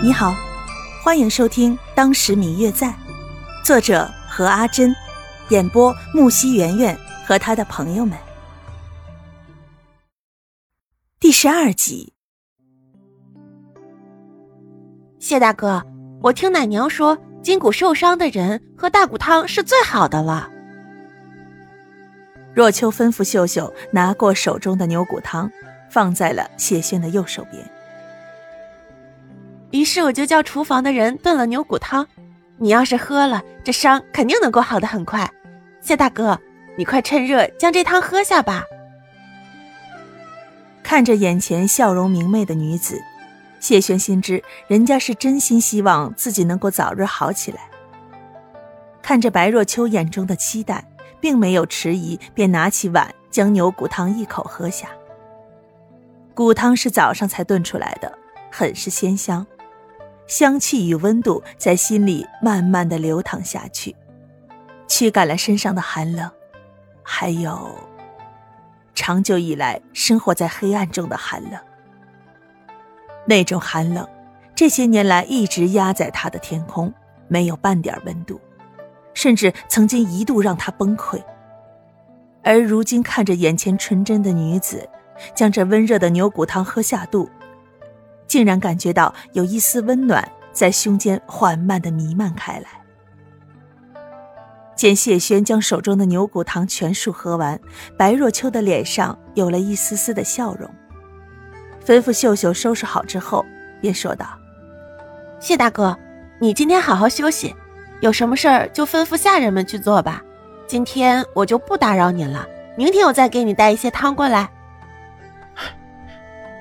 你好，欢迎收听《当时明月在》，作者何阿珍，演播木西圆圆和他的朋友们。第十二集。谢大哥，我听奶娘说，筋骨受伤的人喝大骨汤是最好的了。若秋吩咐秀秀拿过手中的牛骨汤，放在了谢轩的右手边。于是我就叫厨房的人炖了牛骨汤。你要是喝了，这伤肯定能够好的很快。谢大哥，你快趁热将这汤喝下吧。看着眼前笑容明媚的女子，谢轩心知人家是真心希望自己能够早日好起来。看着白若秋眼中的期待，并没有迟疑，便拿起碗将牛骨汤一口喝下。骨汤是早上才炖出来的，很是鲜香。香气与温度在心里慢慢的流淌下去，驱赶了身上的寒冷，还有长久以来生活在黑暗中的寒冷。那种寒冷，这些年来一直压在他的天空，没有半点温度，甚至曾经一度让他崩溃。而如今看着眼前纯真的女子，将这温热的牛骨汤喝下肚。竟然感觉到有一丝温暖在胸间缓慢的弥漫开来。见谢轩将手中的牛骨汤全数喝完，白若秋的脸上有了一丝丝的笑容，吩咐秀秀收拾好之后，便说道：“谢大哥，你今天好好休息，有什么事儿就吩咐下人们去做吧。今天我就不打扰你了，明天我再给你带一些汤过来。”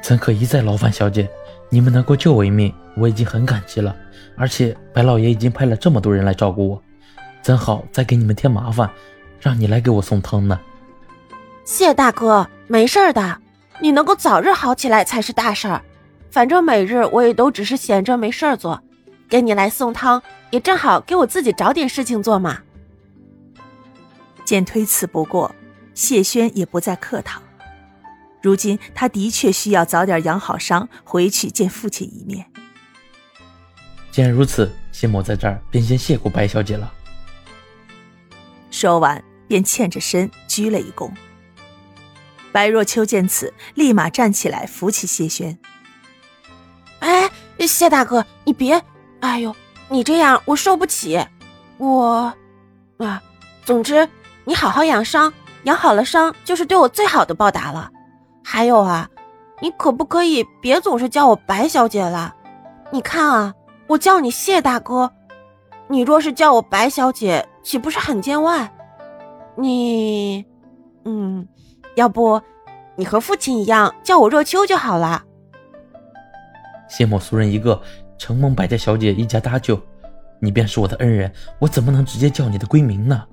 怎可一再劳烦小姐？你们能够救我一命，我已经很感激了。而且白老爷已经派了这么多人来照顾我，怎好再给你们添麻烦，让你来给我送汤呢？谢大哥，没事的，你能够早日好起来才是大事儿。反正每日我也都只是闲着没事儿做，给你来送汤，也正好给我自己找点事情做嘛。见推辞不过，谢轩也不再客套。如今他的确需要早点养好伤，回去见父亲一面。既然如此，谢某在这儿便先谢过白小姐了。说完，便欠着身鞠了一躬。白若秋见此，立马站起来扶起谢轩。哎，谢大哥，你别，哎呦，你这样我受不起。我，啊，总之你好好养伤，养好了伤就是对我最好的报答了。还有啊，你可不可以别总是叫我白小姐了？你看啊，我叫你谢大哥，你若是叫我白小姐，岂不是很见外？你，嗯，要不你和父亲一样叫我若秋就好了。谢某俗人一个，承蒙白家小姐一家搭救，你便是我的恩人，我怎么能直接叫你的闺名呢？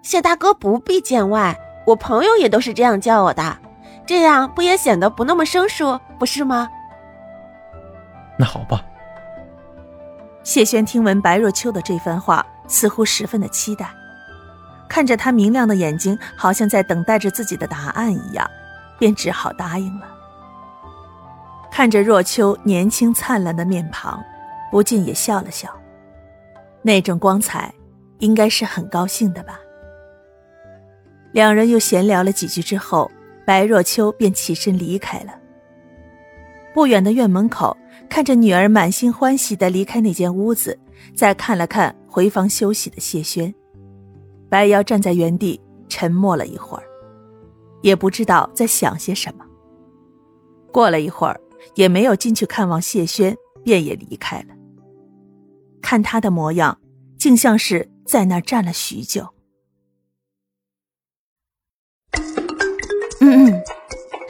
谢大哥不必见外，我朋友也都是这样叫我的。这样不也显得不那么生疏，不是吗？那好吧。谢轩听闻白若秋的这番话，似乎十分的期待，看着他明亮的眼睛，好像在等待着自己的答案一样，便只好答应了。看着若秋年轻灿烂的面庞，不禁也笑了笑。那种光彩，应该是很高兴的吧。两人又闲聊了几句之后。白若秋便起身离开了。不远的院门口，看着女儿满心欢喜的离开那间屋子，再看了看回房休息的谢轩，白瑶站在原地沉默了一会儿，也不知道在想些什么。过了一会儿，也没有进去看望谢轩，便也离开了。看他的模样，竟像是在那儿站了许久。